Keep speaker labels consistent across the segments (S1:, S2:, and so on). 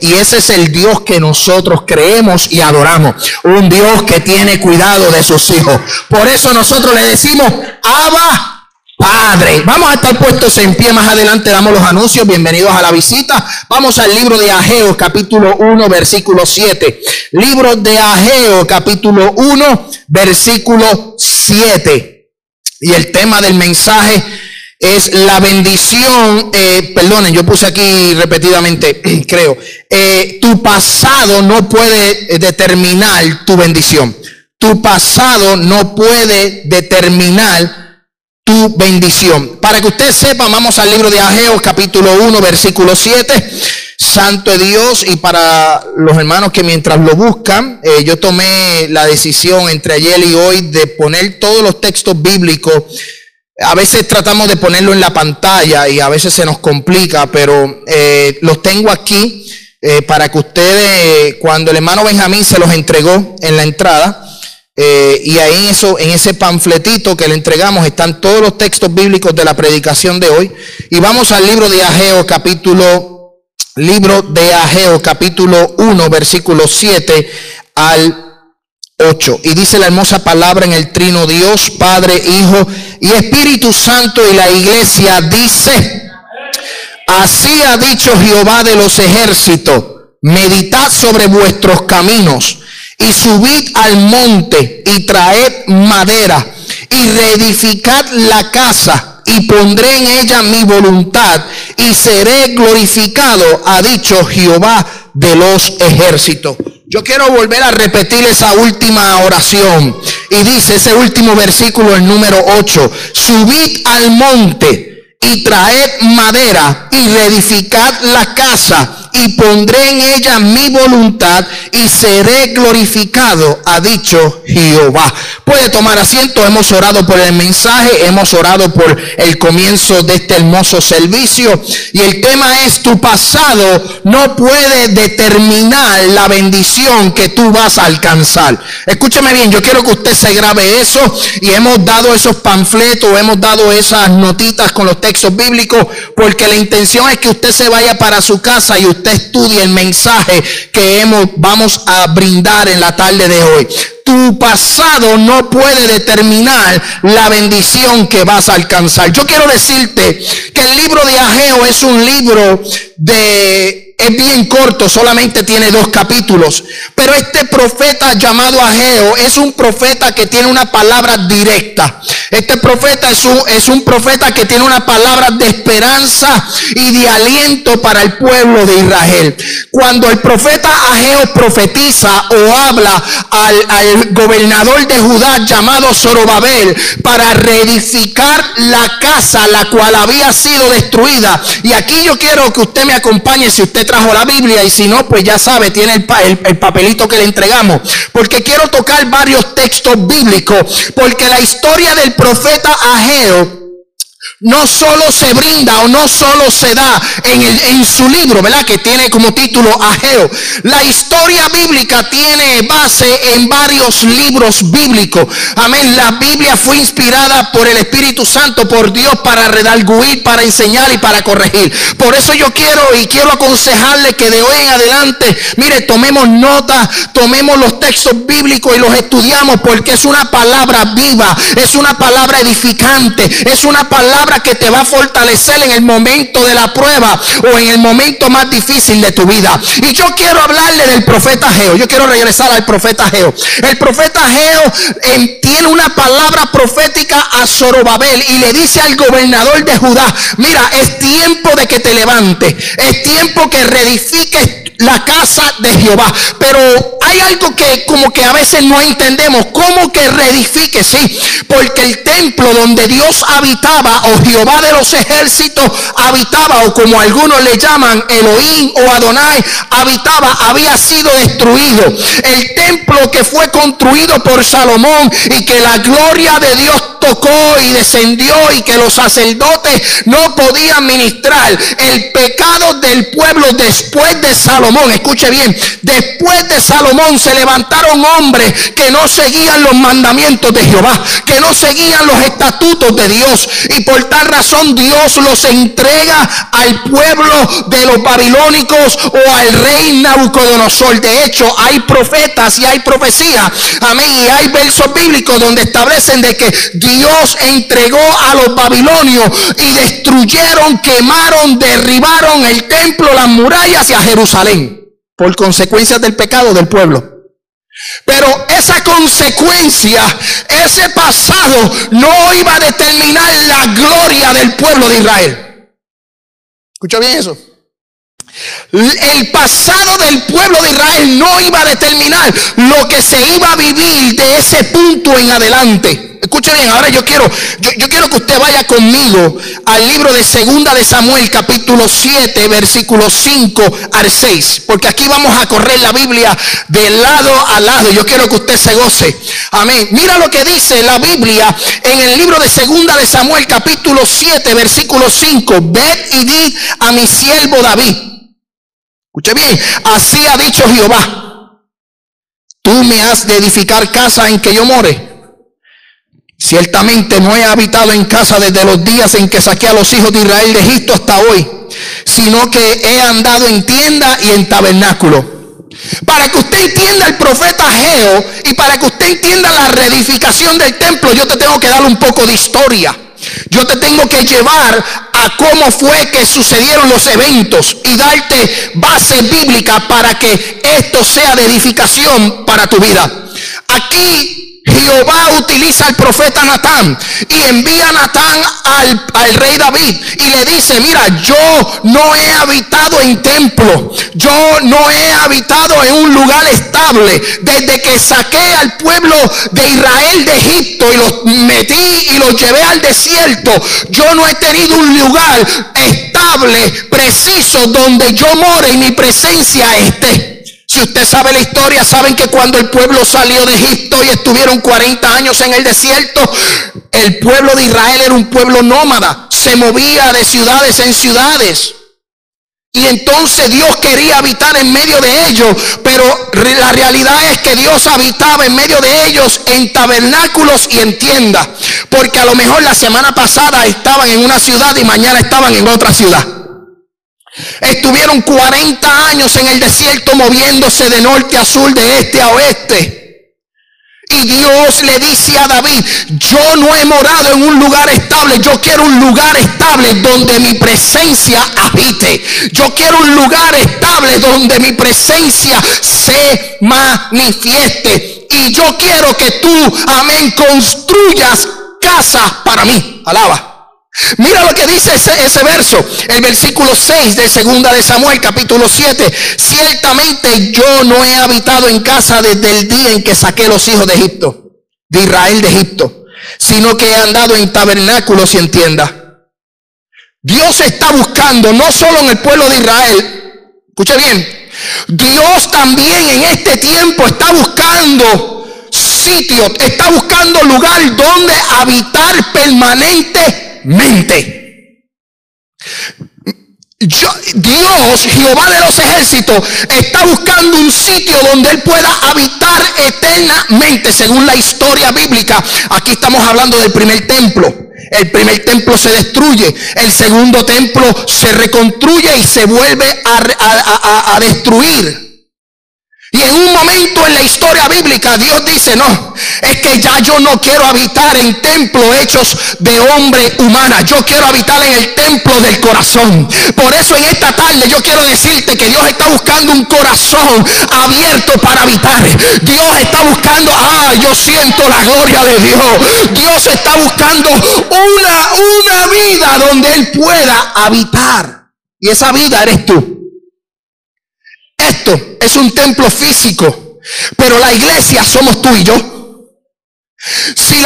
S1: y ese es el Dios que nosotros creemos y adoramos. Un Dios que tiene cuidado de sus hijos. Por eso nosotros le decimos, Abba Padre. Vamos a estar puestos en pie más adelante, damos los anuncios. Bienvenidos a la visita. Vamos al libro de Ageo, capítulo 1, versículo 7. Libro de Ageo, capítulo 1, versículo 7. Y el tema del mensaje es la bendición, eh, perdonen, yo puse aquí repetidamente, creo, eh, tu pasado no puede determinar tu bendición. Tu pasado no puede determinar tu bendición. Para que usted sepa, vamos al libro de Ageo, capítulo 1, versículo 7. Santo Dios, y para los hermanos que mientras lo buscan, eh, yo tomé la decisión entre ayer y hoy de poner todos los textos bíblicos. A veces tratamos de ponerlo en la pantalla y a veces se nos complica, pero eh, los tengo aquí eh, para que ustedes, cuando el hermano Benjamín se los entregó en la entrada, eh, y ahí en, eso, en ese panfletito que le entregamos están todos los textos bíblicos de la predicación de hoy. Y vamos al libro de Ageo, capítulo, libro de Ageo, capítulo 1, versículo 7 al 8. Y dice la hermosa palabra en el trino Dios, Padre, Hijo y Espíritu Santo y la iglesia dice, así ha dicho Jehová de los ejércitos, meditad sobre vuestros caminos y subid al monte y traed madera y reedificad la casa y pondré en ella mi voluntad y seré glorificado, ha dicho Jehová de los ejércitos. Yo quiero volver a repetir esa última oración. Y dice ese último versículo, el número 8, subid al monte y traed madera y reedificad la casa y pondré en ella mi voluntad y seré glorificado, ha dicho Jehová. Puede tomar asiento, hemos orado por el mensaje, hemos orado por el comienzo de este hermoso servicio y el tema es tu pasado no puede determinar la bendición que tú vas a alcanzar. Escúcheme bien, yo quiero que usted se grabe eso y hemos dado esos panfletos, hemos dado esas notitas con los textos bíblicos porque la intención es que usted se vaya para su casa y usted estudie el mensaje que hemos, vamos a brindar en la tarde de hoy. Tu pasado no puede determinar la bendición que vas a alcanzar. Yo quiero decirte que el libro de Ageo es un libro de es bien corto, solamente tiene dos capítulos. Pero este profeta llamado Ageo es un profeta que tiene una palabra directa. Este profeta es un, es un profeta que tiene una palabra de esperanza y de aliento para el pueblo de Israel. Cuando el profeta Ageo profetiza o habla al, al gobernador de Judá llamado Zorobabel para reedificar la casa la cual había sido destruida. Y aquí yo quiero que usted me acompañe si usted trajo la Biblia y si no, pues ya sabe, tiene el, el, papelito que le entregamos. Porque quiero tocar varios textos bíblicos, porque la historia del profeta Ageo no solo se brinda o no solo se da en, el, en su libro, ¿verdad? Que tiene como título Ageo. La historia bíblica tiene base en varios libros bíblicos. Amén. La Biblia fue inspirada por el Espíritu Santo, por Dios, para redarguir, para enseñar y para corregir. Por eso yo quiero y quiero aconsejarle que de hoy en adelante, mire, tomemos nota, tomemos los textos bíblicos y los estudiamos porque es una palabra viva, es una palabra edificante, es una palabra que te va a fortalecer en el momento de la prueba o en el momento más difícil de tu vida. Y yo quiero hablarle del profeta Geo. Yo quiero regresar al profeta Geo. El profeta Geo em, tiene una palabra profética a Zorobabel y le dice al gobernador de Judá, mira, es tiempo de que te levantes. Es tiempo que reedifiques la casa de Jehová. Pero hay algo que como que a veces no entendemos. ¿Cómo que reedifique? Sí, porque el templo donde Dios habitaba o Jehová de los ejércitos habitaba o como algunos le llaman Elohim o Adonai habitaba había sido destruido. El templo que fue construido por Salomón y que la gloria de Dios tocó y descendió y que los sacerdotes no podían ministrar. El pecado del pueblo después de Salomón escuche bien, después de Salomón se levantaron hombres que no seguían los mandamientos de Jehová, que no seguían los estatutos de Dios. Y por tal razón Dios los entrega al pueblo de los babilónicos o al rey Nabucodonosor. De hecho, hay profetas y hay profecías, amén, y hay versos bíblicos donde establecen de que Dios entregó a los babilonios y destruyeron, quemaron, derribaron el templo, las murallas y a Jerusalén por consecuencias del pecado del pueblo. Pero esa consecuencia, ese pasado, no iba a determinar la gloria del pueblo de Israel. ¿Escucha bien eso? El pasado del pueblo de Israel no iba a determinar lo que se iba a vivir de ese punto en adelante. Escuche bien, ahora yo quiero, yo, quiero que usted vaya conmigo al libro de Segunda de Samuel, capítulo 7, versículo 5 al 6. Porque aquí vamos a correr la Biblia de lado a lado. Yo quiero que usted se goce. Amén. Mira lo que dice la Biblia en el libro de Segunda de Samuel, capítulo 7, versículo 5. Ved y di a mi siervo David. Escuche bien, así ha dicho Jehová. Tú me has de edificar casa en que yo more Ciertamente no he habitado en casa desde los días en que saqué a los hijos de Israel de Egipto hasta hoy, sino que he andado en tienda y en tabernáculo. Para que usted entienda el profeta Geo y para que usted entienda la reedificación del templo, yo te tengo que dar un poco de historia. Yo te tengo que llevar a cómo fue que sucedieron los eventos y darte base bíblica para que esto sea de edificación para tu vida. Aquí Jehová utiliza al profeta Natán y envía a Natán al, rey David y le dice, mira, yo no he habitado en templo, yo no he habitado en un lugar estable. Desde que saqué al pueblo de Israel de Egipto y los metí y los llevé al desierto, yo no he tenido un lugar estable, preciso, donde yo more y mi presencia esté. Si usted sabe la historia, saben que cuando el pueblo salió de Egipto y estuvieron 40 años en el desierto, el pueblo de Israel era un pueblo nómada, se movía de ciudades en ciudades. Y entonces Dios quería habitar en medio de ellos, pero la realidad es que Dios habitaba en medio de ellos en tabernáculos y en tiendas, porque a lo mejor la semana pasada estaban en una ciudad y mañana estaban en otra ciudad. Estuvieron 40 años en el desierto moviéndose de norte a sur, de este a oeste. Y Dios le dice a David, yo no he morado en un lugar estable, yo quiero un lugar estable donde mi presencia habite. Yo quiero un lugar estable donde mi presencia se manifieste. Y yo quiero que tú, amén, construyas casas para mí. Alaba. Mira lo que dice ese, verso, el versículo 6 de segunda de Samuel, capítulo 7. Ciertamente yo no he habitado en casa desde el día en que saqué los hijos de Egipto, de Israel de Egipto, sino que he andado en tabernáculos y en tiendas. Dios está buscando no solo en el pueblo de Israel, escuche bien, Dios también en este tiempo está buscando sitio, está buscando lugar donde habitar permanente mente. Dios, Jehová de los ejércitos, está buscando un sitio donde Él pueda habitar eternamente, según la historia bíblica. Aquí estamos hablando del primer templo. El primer templo se destruye, el segundo templo se reconstruye y se vuelve a, a destruir. Y en un momento en la historia bíblica Dios dice, no, es que ya yo no quiero habitar en templos hechos de hombre humana, yo quiero habitar en el templo del corazón. Por eso en esta tarde yo quiero decirte que Dios está buscando un corazón abierto para habitar. Dios está buscando, ah, yo siento la gloria de Dios. Dios está buscando una, una vida donde Él pueda habitar. Y esa vida eres tú. Esto es un templo físico, pero la iglesia somos tú y yo.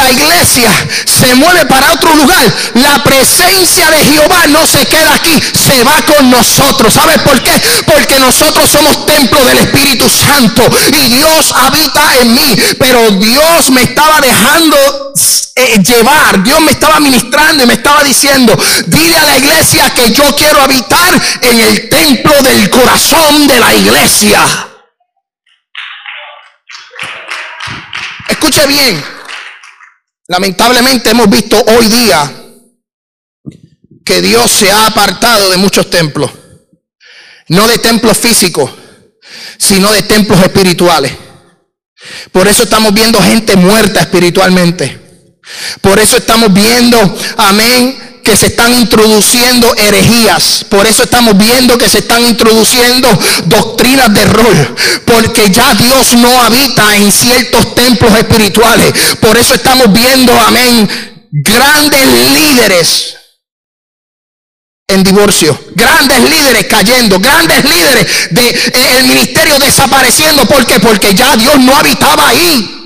S1: La iglesia se mueve para otro lugar, la presencia de Jehová no se queda aquí, se va con nosotros. ¿Sabes por qué? Porque nosotros somos templo del Espíritu Santo y Dios habita en mí. Pero Dios me estaba dejando eh, llevar, Dios me estaba ministrando y me estaba diciendo, dile a la iglesia que yo quiero habitar en el templo del corazón de la iglesia. Escuche bien, lamentablemente hemos visto hoy día que Dios se ha apartado de muchos templos, no de templos físicos, sino de templos espirituales. Por eso estamos viendo gente muerta espiritualmente. Por eso estamos viendo, amén, que se están introduciendo herejías. Por eso estamos viendo que se están introduciendo doctrinas de rol. Porque ya Dios no habita en ciertos templos espirituales. Por eso estamos viendo, amén, grandes líderes en divorcio, grandes líderes cayendo, grandes líderes del de, ministerio desapareciendo. ¿Por qué? Porque ya Dios no habitaba ahí.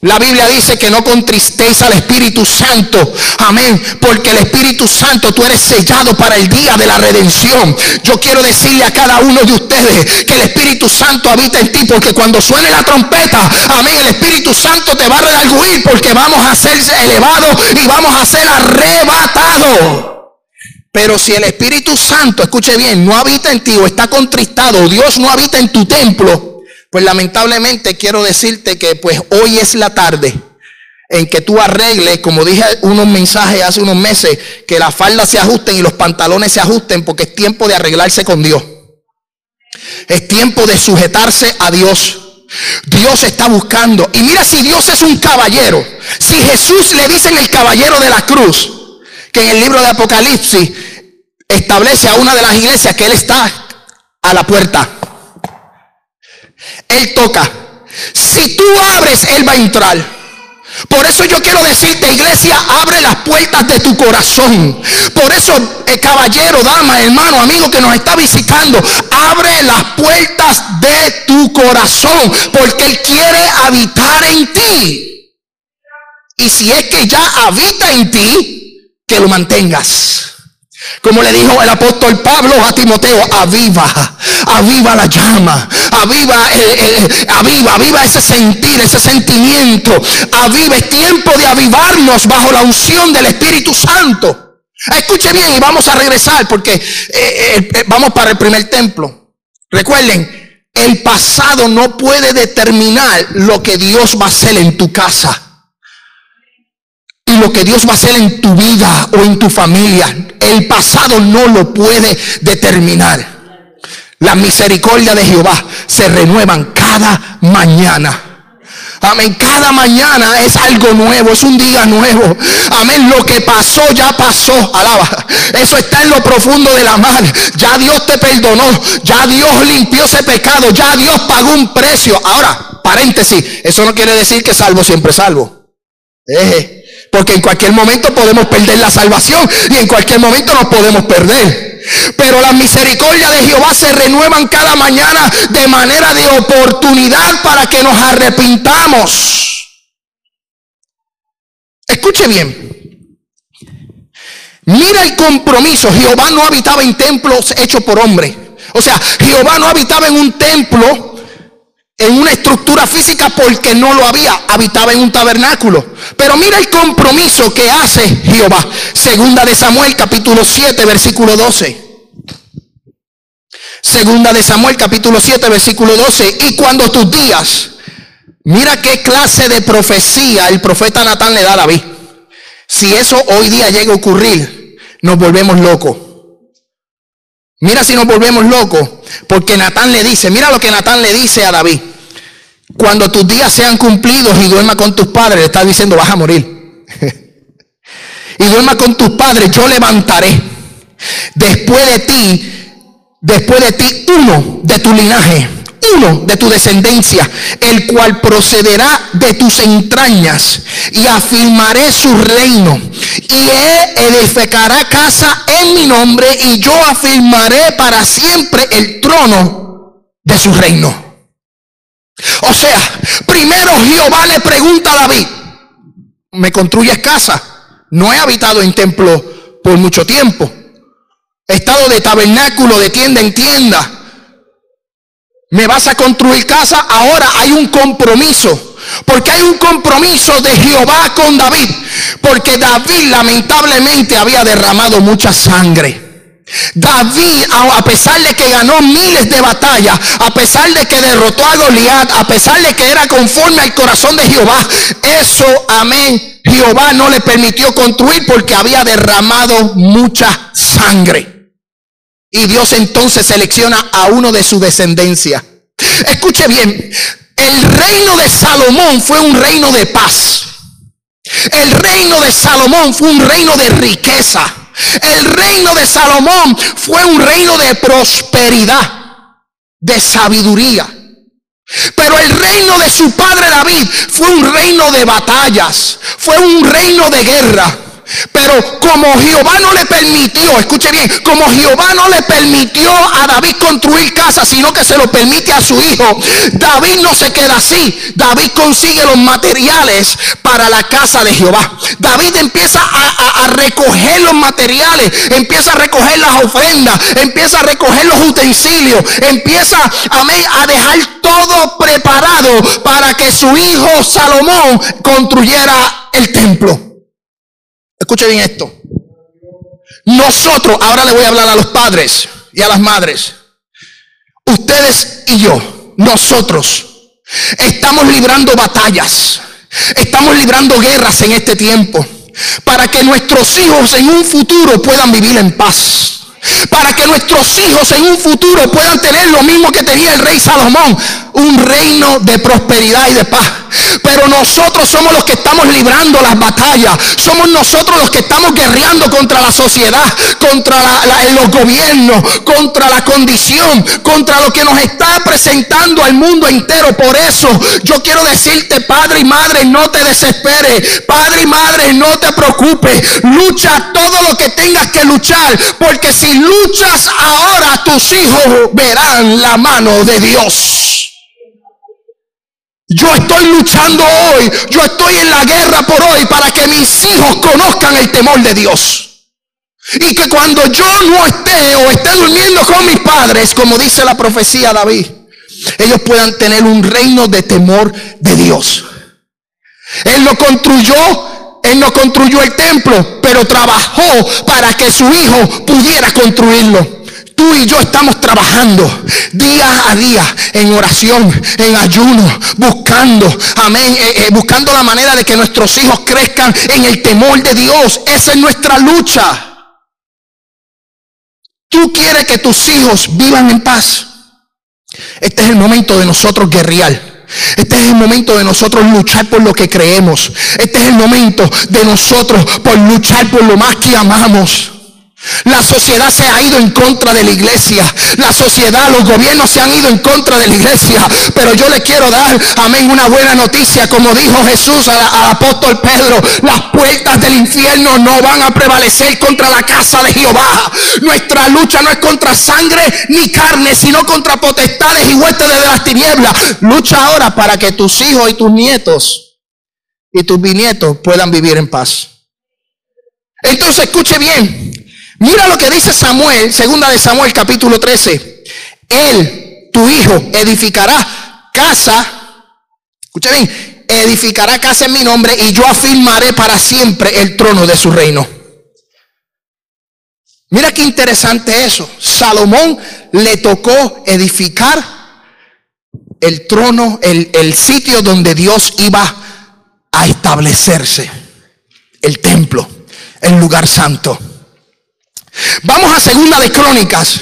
S1: La Biblia dice que no contristéis al Espíritu Santo. Amén. Porque el Espíritu Santo tú eres sellado para el día de la redención. Yo quiero decirle a cada uno de ustedes que el Espíritu Santo habita en ti. Porque cuando suene la trompeta, amén, el Espíritu Santo te va a redarguir. Porque vamos a ser elevados y vamos a ser arrebatados. Pero si el Espíritu Santo, escuche bien, no habita en ti o está contristado, Dios no habita en tu templo, pues lamentablemente quiero decirte que pues hoy es la tarde en que tú arregles, como dije unos mensajes hace unos meses, que las faldas se ajusten y los pantalones se ajusten porque es tiempo de arreglarse con Dios. Es tiempo de sujetarse a Dios. Dios está buscando. Y mira si Dios es un caballero. Si Jesús le dicen el caballero de la cruz, que en el libro de Apocalipsis establece a una de las iglesias que Él está a la puerta. Él toca. Si tú abres, Él va a entrar. Por eso yo quiero decirte, iglesia, abre las puertas de tu corazón. Por eso, eh, caballero, dama, hermano, amigo que nos está visitando, abre las puertas de tu corazón. Porque Él quiere habitar en ti. Y si es que ya habita en ti, que lo mantengas. Como le dijo el apóstol Pablo a Timoteo, aviva, aviva la llama, aviva, aviva, aviva ese sentir, ese sentimiento, aviva, es tiempo de avivarnos bajo la unción del Espíritu Santo. Escuche bien y vamos a regresar porque eh, eh, eh, vamos para el primer templo. Recuerden, el pasado no puede determinar lo que Dios va a hacer en tu casa y lo que Dios va a hacer en tu vida o en tu familia. El pasado no lo puede determinar. La misericordia de Jehová se renuevan cada mañana. Amén. Cada mañana es algo nuevo, es un día nuevo. Amén. Lo que pasó ya pasó. Alaba. Eso está en lo profundo de la mar. Ya Dios te perdonó. Ya Dios limpió ese pecado. Ya Dios pagó un precio. Ahora, paréntesis. Eso no quiere decir que salvo siempre salvo. Eh, porque en cualquier momento podemos perder la salvación y en cualquier momento nos podemos perder. Pero las misericordias de Jehová se renuevan cada mañana de manera de oportunidad para que nos arrepintamos. Escuche bien. Mira el compromiso. Jehová no habitaba en templos hechos por hombre. O sea, Jehová no habitaba en un templo en una estructura física porque no lo había, habitaba en un tabernáculo. Pero mira el compromiso que hace Jehová. Segunda de Samuel capítulo 7 versículo 12. Segunda de Samuel capítulo 7 versículo 12. Y cuando tus días, mira qué clase de profecía el profeta Natán le da a David. Si eso hoy día llega a ocurrir, nos volvemos locos. Mira si nos volvemos locos, porque Natán le dice, mira lo que Natán le dice a David. Cuando tus días sean cumplidos y duerma con tus padres, le está diciendo, vas a morir. y duerma con tus padres, yo levantaré después de ti, después de ti uno de tu linaje uno de tu descendencia, el cual procederá de tus entrañas, y afirmaré su reino, y edificará casa en mi nombre, y yo afirmaré para siempre el trono de su reino. O sea, primero Jehová le pregunta a David, me construyes casa. No he habitado en templo por mucho tiempo. He estado de tabernáculo, de tienda en tienda. Me vas a construir casa. Ahora hay un compromiso. Porque hay un compromiso de Jehová con David. Porque David lamentablemente había derramado mucha sangre. David, a pesar de que ganó miles de batallas, a pesar de que derrotó a Goliat, a pesar de que era conforme al corazón de Jehová, eso, amén, Jehová no le permitió construir porque había derramado mucha sangre. Y Dios entonces selecciona a uno de su descendencia. Escuche bien, el reino de Salomón fue un reino de paz. El reino de Salomón fue un reino de riqueza. El reino de Salomón fue un reino de prosperidad, de sabiduría. Pero el reino de su padre David fue un reino de batallas, fue un reino de guerra. Pero como Jehová no le permitió, escuche bien, como Jehová no le permitió a David construir casa, sino que se lo permite a su hijo, David no se queda así. David consigue los materiales para la casa de Jehová. David empieza a, recoger los materiales, empieza a recoger las ofrendas, empieza a recoger los utensilios, empieza a, a dejar todo preparado para que su hijo Salomón construyera el templo. Escuche bien esto. Nosotros, ahora le voy a hablar a los padres y a las madres. Ustedes y yo, nosotros, estamos librando batallas. Estamos librando guerras en este tiempo. Para que nuestros hijos en un futuro puedan vivir en paz para que nuestros hijos en un futuro puedan tener lo mismo que tenía el rey Salomón, un reino de prosperidad y de paz. Pero nosotros somos los que estamos librando las batallas, somos nosotros los que estamos guerreando contra la sociedad, contra los gobiernos, contra la condición, contra lo que nos está presentando al mundo entero. Por eso yo quiero decirte, padre y madre, no te desesperes, padre y madre, no te preocupes, lucha todo lo que tengas que luchar, porque si luchas ahora, tus hijos verán la mano de Dios. Yo estoy luchando hoy, yo estoy en la guerra por hoy para que mis hijos conozcan el temor de Dios. Y que cuando yo no esté o esté durmiendo con mis padres, como dice la profecía David, ellos puedan tener un reino de temor de Dios. Él lo construyó él no construyó el templo, pero trabajó para que su hijo pudiera construirlo. Tú y yo estamos trabajando día a día en oración, en ayuno, buscando, amén, eh, eh, buscando la manera de que nuestros hijos crezcan en el temor de Dios. Esa es nuestra lucha. Tú quieres que tus hijos vivan en paz. Este es el momento de nosotros guerrear. Este es el momento de nosotros luchar por lo que creemos. Este es el momento de nosotros por luchar por lo más que amamos. La sociedad se ha ido en contra de la iglesia. La sociedad, los gobiernos se han ido en contra de la iglesia. Pero yo le quiero dar, amén, una buena noticia. Como dijo Jesús al, apóstol Pedro, las puertas del infierno no van a prevalecer contra la casa de Jehová. Nuestra lucha no es contra sangre ni carne, sino contra potestades y huestes de las tinieblas. Lucha ahora para que tus hijos y tus nietos y tus bisnietos puedan vivir en paz. Entonces escuche bien, Mira lo que dice Samuel, segunda de Samuel capítulo 13. Él, tu hijo, edificará casa. Escucha bien, edificará casa en mi nombre y yo afirmaré para siempre el trono de su reino. Mira qué interesante eso. Salomón le tocó edificar el trono, el, el sitio donde Dios iba a establecerse. El templo, el lugar santo. Vamos a segunda de Crónicas,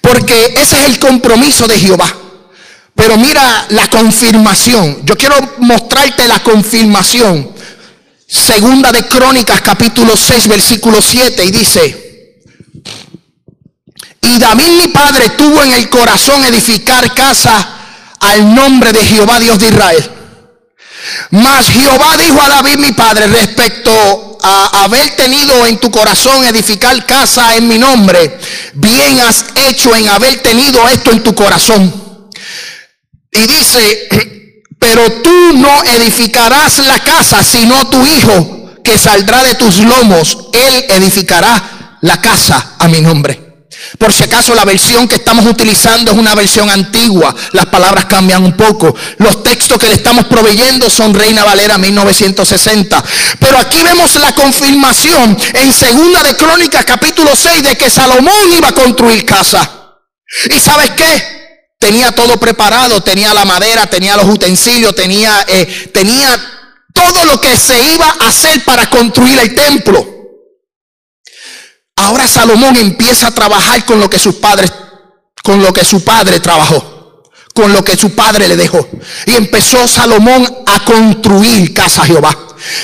S1: porque ese es el compromiso de Jehová. Pero mira la confirmación. Yo quiero mostrarte la confirmación. Segunda de Crónicas, capítulo 6, versículo 7, y dice, y David mi padre tuvo en el corazón edificar casa al nombre de Jehová Dios de Israel. Mas Jehová dijo a David mi padre respecto haber tenido en tu corazón edificar casa en mi nombre, bien has hecho en haber tenido esto en tu corazón. Y dice, pero tú no edificarás la casa, sino tu hijo que saldrá de tus lomos, él edificará la casa a mi nombre. Por si acaso la versión que estamos utilizando es una versión antigua, las palabras cambian un poco. Los textos que le estamos proveyendo son Reina Valera 1960. Pero aquí vemos la confirmación en Segunda de Crónicas capítulo 6 de que Salomón iba a construir casa. ¿Y sabes qué? Tenía todo preparado, tenía la madera, tenía los utensilios, tenía, eh, tenía todo lo que se iba a hacer para construir el templo. Ahora Salomón empieza a trabajar con lo que sus padres, con lo que su padre trabajó, con lo que su padre le dejó. Y empezó Salomón a construir casa Jehová.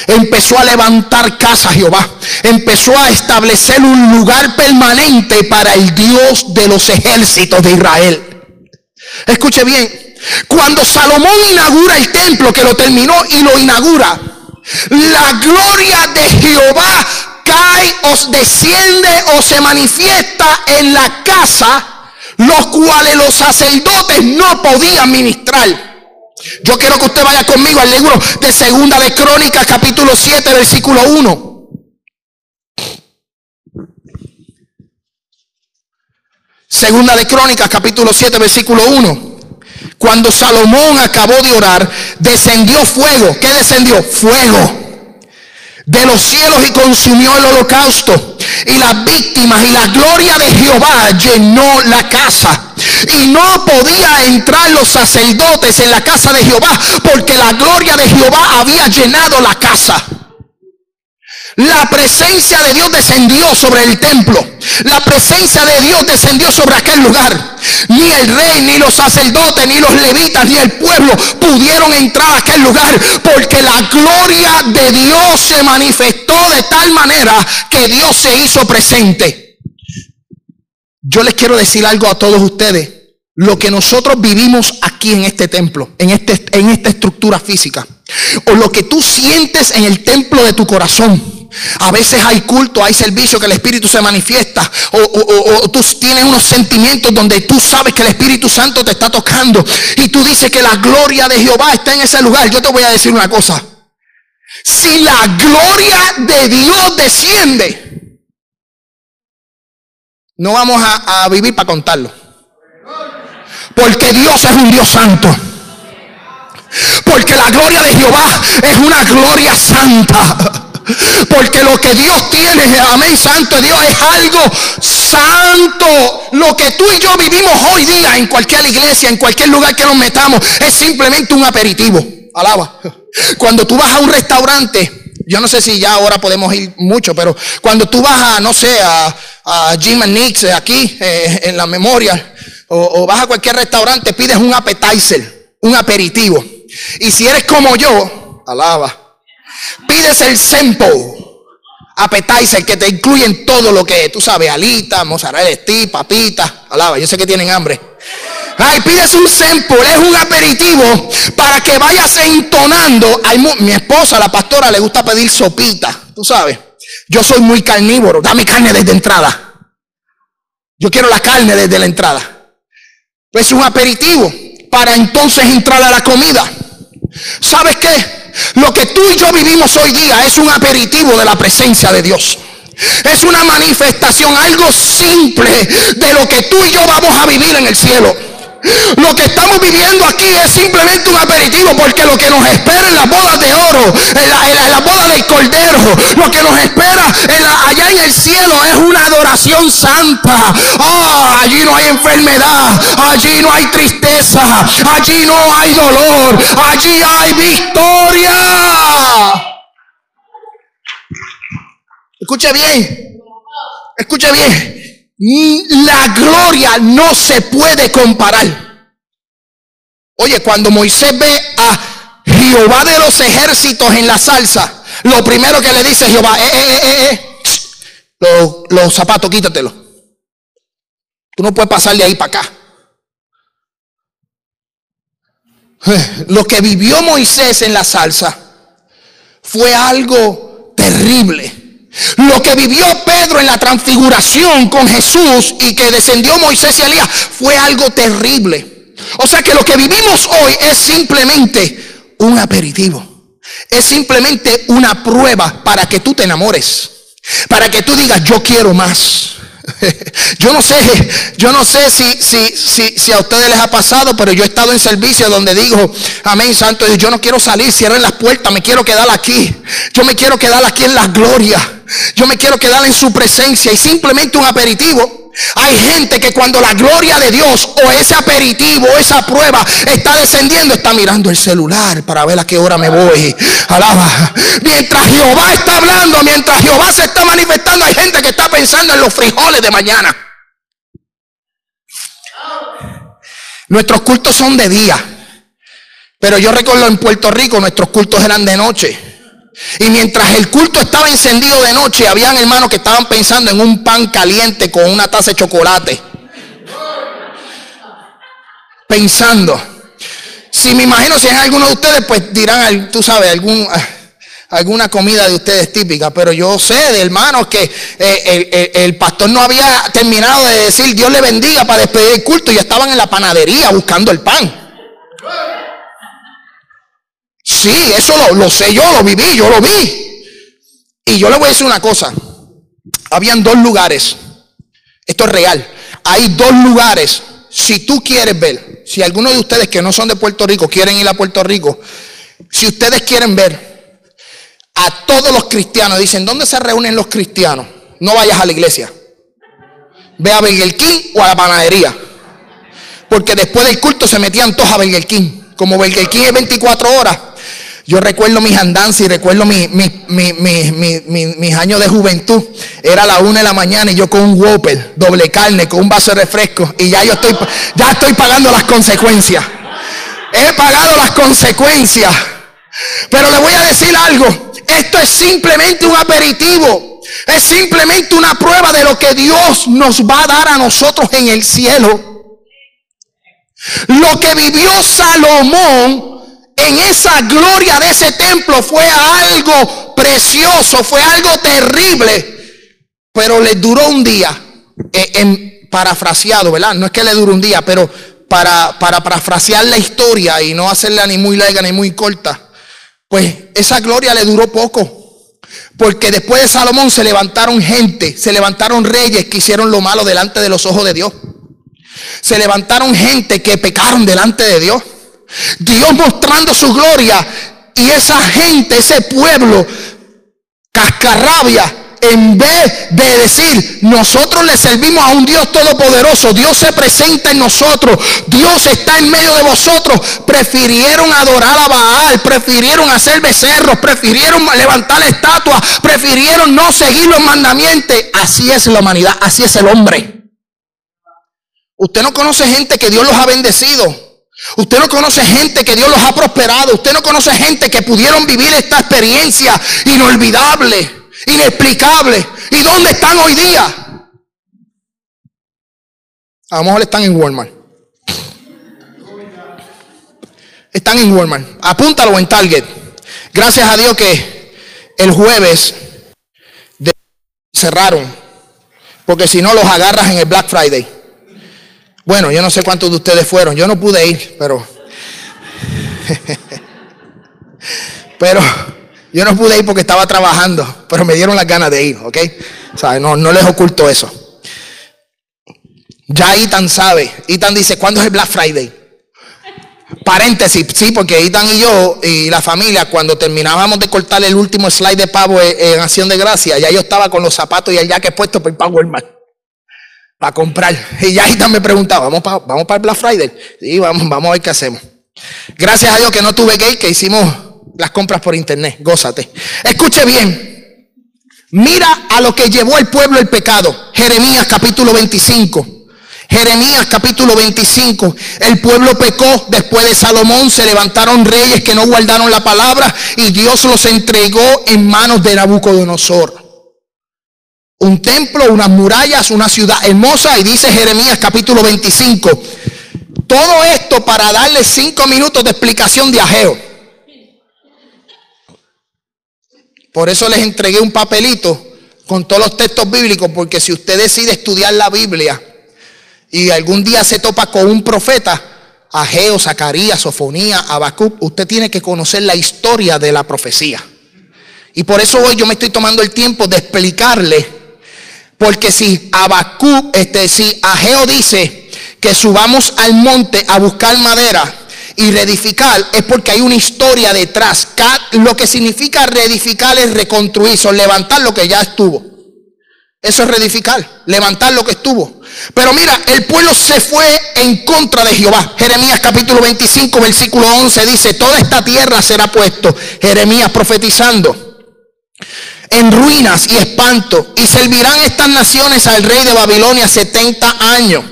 S1: Empezó a levantar casa Jehová. Empezó a establecer un lugar permanente para el Dios de los ejércitos de Israel. Escuche bien, cuando Salomón inaugura el templo, que lo terminó y lo inaugura, la gloria de Jehová cae o desciende o se manifiesta en la casa, los cuales los sacerdotes no podían ministrar. Yo quiero que usted vaya conmigo al libro de Segunda de Crónicas, capítulo 7, versículo 1. Segunda de Crónicas, capítulo 7, versículo 1. Cuando Salomón acabó de orar, descendió fuego. ¿Qué descendió? Fuego de los cielos y consumió el holocausto y las víctimas y la gloria de Jehová llenó la casa. Y no podía entrar los sacerdotes en la casa de Jehová porque la gloria de Jehová había llenado la casa. La presencia de Dios descendió sobre el templo. La presencia de Dios descendió sobre aquel lugar. Ni el rey, ni los sacerdotes, ni los levitas, ni el pueblo pudieron entrar a aquel lugar porque la gloria de Dios se manifestó de tal manera que Dios se hizo presente. Yo les quiero decir algo a todos ustedes. Lo que nosotros vivimos aquí en este templo, en, este, en esta estructura física, o lo que tú sientes en el templo de tu corazón, a veces hay culto, hay servicio que el Espíritu se manifiesta. O, tú tienes unos sentimientos donde tú sabes que el Espíritu Santo te está tocando. Y tú dices que la gloria de Jehová está en ese lugar. Yo te voy a decir una cosa. Si la gloria de Dios desciende, no vamos a, a vivir para contarlo. Porque Dios es un Dios santo. Porque la gloria de Jehová es una gloria santa. Porque lo que Dios tiene, amén, santo Dios, es algo santo. Lo que tú y yo vivimos hoy día en cualquier iglesia, en cualquier lugar que nos metamos, es simplemente un aperitivo. Alaba. Cuando tú vas a un restaurante, yo no sé si ya ahora podemos ir mucho, pero cuando tú vas a, no sé, a, a Jim and Nick's eh, aquí eh, en la memoria, o, o vas a cualquier restaurante, pides un appetizer, un aperitivo. Y si eres como yo, alaba Pides el sempo appetizer que te incluyen todo lo que tú sabes, alita, mozzarella stick, papita, alaba, yo sé que tienen hambre. Ay, pides un sempo, es un aperitivo para que vayas entonando. mi esposa, la pastora, le gusta pedir sopita, tú sabes. Yo soy muy carnívoro, dame carne desde entrada. Yo quiero la carne desde la entrada. Pues es un aperitivo para entonces entrar a la comida. ¿Sabes qué? Lo que tú y yo vivimos hoy día es un aperitivo de la presencia de Dios. Es una manifestación, algo simple de lo que tú y yo vamos a vivir en el cielo. Lo que estamos viviendo aquí es simplemente un aperitivo porque lo que nos espera en las bodas de oro, en la, en boda del cordero, lo que nos espera allá en el cielo es una adoración santa. Oh, allí no hay enfermedad, allí no hay tristeza, allí no hay dolor, allí hay victoria. Escuche bien, escuche bien la gloria no se puede comparar. Oye, cuando Moisés ve a Jehová de los ejércitos en la salsa, lo primero que le dice Jehová, eh, eh, eh, los, los zapatos quítatelos. Tú no puedes pasar de ahí para acá. Lo que vivió Moisés en la salsa fue algo terrible. Lo que vivió Pedro en la transfiguración con Jesús y que descendió Moisés y Elías fue algo terrible. O sea que lo que vivimos hoy es simplemente un aperitivo. Es simplemente una prueba para que tú te enamores. Para que tú digas, yo quiero más. Yo no sé, yo no sé si, si, si, si, a ustedes les ha pasado, pero yo he estado en servicio donde digo, amén, santo yo no quiero salir, cierren las puertas, me quiero quedar aquí. Yo me quiero quedar aquí en la gloria. Yo me quiero quedar en su presencia y simplemente un aperitivo hay gente que cuando la gloria de Dios o ese aperitivo o esa prueba está descendiendo, está mirando el celular para ver a qué hora me voy. Alaba. Mientras Jehová está hablando, mientras Jehová se está manifestando, hay gente que está pensando en los frijoles de mañana. Nuestros cultos son de día. Pero yo recuerdo en Puerto Rico, nuestros cultos eran de noche. Y mientras el culto estaba encendido de noche, habían hermanos que estaban pensando en un pan caliente con una taza de chocolate. Pensando. Si me imagino si hay alguno de ustedes, pues dirán, tú sabes, ah, alguna comida de ustedes típica. Pero yo sé de hermanos que eh, el, pastor no había terminado de decir Dios le bendiga para despedir el culto y estaban en la panadería buscando el pan. Sí, eso lo, sé yo, lo viví, yo lo vi. Y yo le voy a decir una cosa. Habían dos lugares. Esto es real. Hay dos lugares. Si tú quieres ver, si alguno de ustedes que no son de Puerto Rico quieren ir a Puerto Rico, si ustedes quieren ver a todos los cristianos, dicen, ¿dónde se reúnen los cristianos? No vayas a la iglesia. Ve a Burger King o a la panadería. Porque después del culto se metían todos a Burger King. Como Burger King es 24 horas, yo recuerdo mis andanzas y recuerdo mis años de juventud. Era la una de la mañana y yo con un Whopper, doble carne, con un vaso de refresco. Y ya yo estoy, ya estoy pagando las consecuencias. He pagado las consecuencias. Pero le voy a decir algo. Esto es simplemente un aperitivo. Es simplemente una prueba de lo que Dios nos va a dar a nosotros en el cielo. Lo que vivió Salomón en esa gloria de ese templo fue algo precioso, fue algo terrible, pero le duró un día, eh, en, parafraseado, ¿verdad? No es que le duró un día, pero para, para parafrasear la historia y no hacerla ni muy larga ni muy corta, pues esa gloria le duró poco. Porque después de Salomón se levantaron gente, se levantaron reyes que hicieron lo malo delante de los ojos de Dios. Se levantaron gente que pecaron delante de Dios. Dios mostrando su gloria y esa gente, ese pueblo, cascarrabia, en vez de decir, nosotros le servimos a un Dios todopoderoso, Dios se presenta en nosotros, Dios está en medio de vosotros, prefirieron adorar a Baal, prefirieron hacer becerros, prefirieron levantar estatuas, prefirieron no seguir los mandamientos. Así es la humanidad, así es el hombre. Usted no conoce gente que Dios los ha bendecido. Usted no conoce gente que Dios los ha prosperado. Usted no conoce gente que pudieron vivir esta experiencia inolvidable, inexplicable. ¿Y dónde están hoy día? A lo mejor están en Walmart. Están en Walmart. Apúntalo en Target. Gracias a Dios que el jueves cerraron. Porque si no los agarras en el Black Friday. Bueno, yo no sé cuántos de ustedes fueron. Yo no pude ir, pero. pero yo no pude ir porque estaba trabajando, pero me dieron las ganas de ir, ¿ok? O sea, no, no les oculto eso. Ya Itan sabe. Itan dice, ¿cuándo es el Black Friday? Paréntesis, sí, porque Itan y yo y la familia, cuando terminábamos de cortar el último slide de pavo en, Acción de Gracia, ya yo estaba con los zapatos y el jacket puesto por el Power Man para comprar. Y ya Itan me preguntaba, ¿vamos para, vamos para el Black Friday? Sí, vamos, vamos a ver qué hacemos. Gracias a Dios que no tuve gay, que hicimos las compras por internet. Gózate. Escuche bien. Mira a lo que llevó el pueblo el pecado. Jeremías capítulo 25. Jeremías capítulo 25. El pueblo pecó después de Salomón. Se levantaron reyes que no guardaron la palabra y Dios los entregó en manos de Nabucodonosor un templo, unas murallas, una ciudad hermosa. Y dice Jeremías capítulo 25. Todo esto para darle cinco minutos de explicación de ajeo. Por eso les entregué un papelito con todos los textos bíblicos, porque si usted decide estudiar la Biblia y algún día se topa con un profeta, Ageo, Zacarías, Sofonía, Abacub, usted tiene que conocer la historia de la profecía. Y por eso hoy yo me estoy tomando el tiempo de explicarle, porque si Abacub, este, si Ageo dice que subamos al monte a buscar madera y reedificar, es porque hay una historia detrás. Lo que significa reedificar es reconstruir, o levantar lo que ya estuvo. Eso es reedificar, levantar lo que estuvo. Pero mira, el pueblo se fue en contra de Jehová. Jeremías capítulo 25, versículo 11 dice, toda esta tierra será puesto. Jeremías profetizando. En ruinas y espanto. Y servirán estas naciones al rey de Babilonia 70 años.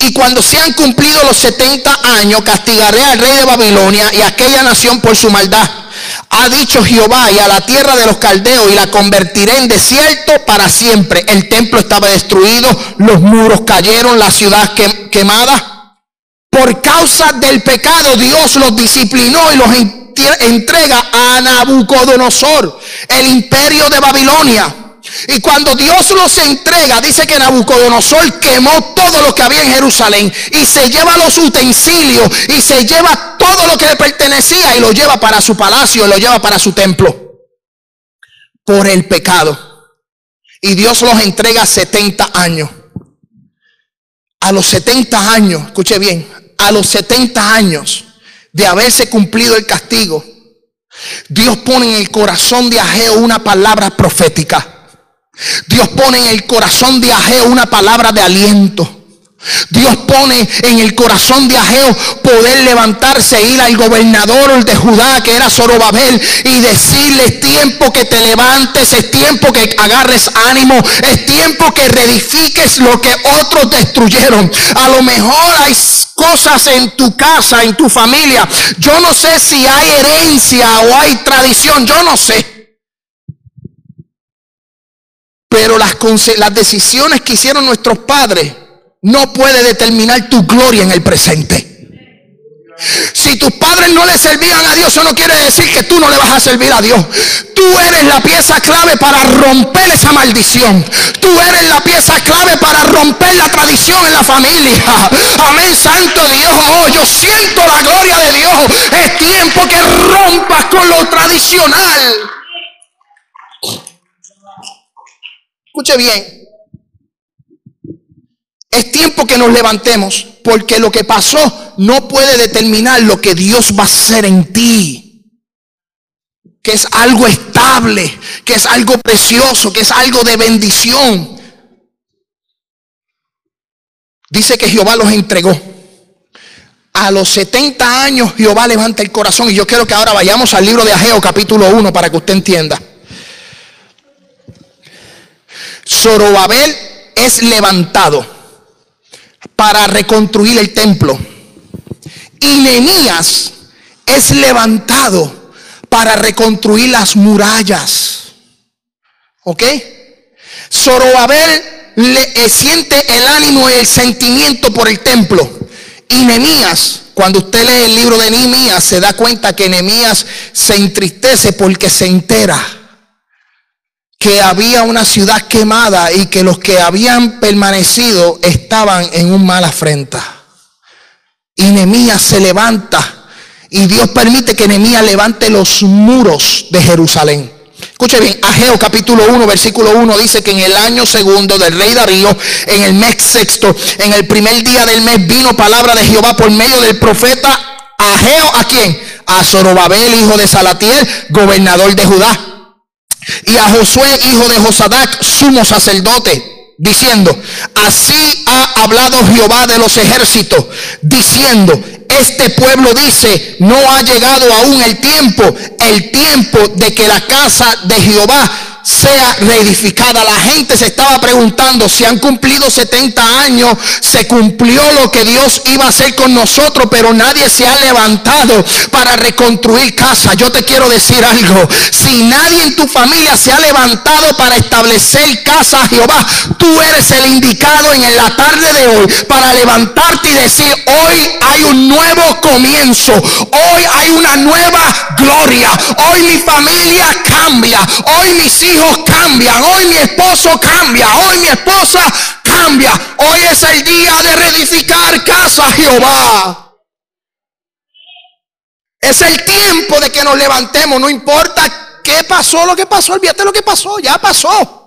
S1: Y cuando sean cumplidos los 70 años, castigaré al rey de Babilonia y a aquella nación por su maldad ha dicho Jehová, y a la tierra de los caldeos, y la convertiré en desierto para siempre. El templo estaba destruido, los muros cayeron, la ciudad quemada. Por causa del pecado, Dios los disciplinó y los entrega a Nabucodonosor, el imperio de Babilonia. Y cuando Dios los entrega, dice que Nabucodonosor quemó todo lo que había en Jerusalén y se lleva los utensilios y se lleva todo lo que le pertenecía y lo lleva para su palacio, y lo lleva para su templo. Por el pecado. Y Dios los entrega 70 años. A los 70 años, escuche bien, a los 70 años de haberse cumplido el castigo, Dios pone en el corazón de Ageo una palabra profética. Dios pone en el corazón de Ageo una palabra de aliento. Dios pone en el corazón de Ageo poder levantarse ir al gobernador de Judá, que era Zorobabel, y decirle, es tiempo que te levantes, es tiempo que agarres ánimo, es tiempo que reedifiques lo que otros destruyeron. A lo mejor hay cosas en tu casa, en tu familia. Yo no sé si hay herencia o hay tradición, yo no sé. Pero las decisiones que hicieron nuestros padres no puede determinar tu gloria en el presente. Si tus padres no le servían a Dios, eso no quiere decir que tú no le vas a servir a Dios. Tú eres la pieza clave para romper esa maldición. Tú eres la pieza clave para romper la tradición en la familia. Amén, Santo Dios. Oh, yo siento la gloria de Dios. Es tiempo que rompas con lo tradicional. Escuche bien. Es tiempo que nos levantemos porque lo que pasó no puede determinar lo que Dios va a hacer en ti. Que es algo estable, que es algo precioso, que es algo de bendición. Dice que Jehová los entregó. A los 70 años Jehová levanta el corazón. Y yo quiero que ahora vayamos al libro de Ageo capítulo 1 para que usted entienda. Zorobabel es levantado para reconstruir el templo. Y Nehemías es levantado para reconstruir las murallas. ¿Ok? Zorobabel le eh, siente el ánimo y el sentimiento por el templo. Y Nehemías, cuando usted lee el libro de Nehemías, se da cuenta que Nehemías se entristece porque se entera que había una ciudad quemada y que los que habían permanecido estaban en un mal afrenta. Y Nehemías se levanta y Dios permite que Nehemías levante los muros de Jerusalén. Escuche bien, Ageo capítulo 1, versículo 1 dice que en el año segundo del rey Darío, en el mes sexto, en el primer día del mes, vino palabra de Jehová por medio del profeta Ageo, ¿a quién? A Zorobabel, hijo de Salatiel, gobernador de Judá y a Josué, hijo de Josadac, sumo sacerdote, diciendo, así ha hablado Jehová de los ejércitos, diciendo, este pueblo dice, no ha llegado aún el tiempo, el tiempo de que la casa de Jehová sea reedificada. La gente se estaba preguntando si han cumplido 70 años, se cumplió lo que Dios iba a hacer con nosotros, pero nadie se ha levantado para reconstruir casa. Yo te quiero decir algo, si nadie en tu familia se ha levantado para establecer casa a Jehová, tú eres el indicado en la tarde de hoy para levantarte y decir, hoy hay un nuevo comienzo, hoy hay una nueva gloria, hoy mi familia cambia, hoy mis hijos hijos cambian, hoy mi esposo cambia, hoy mi esposa cambia, hoy es el día de reedificar casa Jehová. Es el tiempo de que nos levantemos, no importa qué pasó, lo que pasó, olvídate lo que pasó, ya pasó.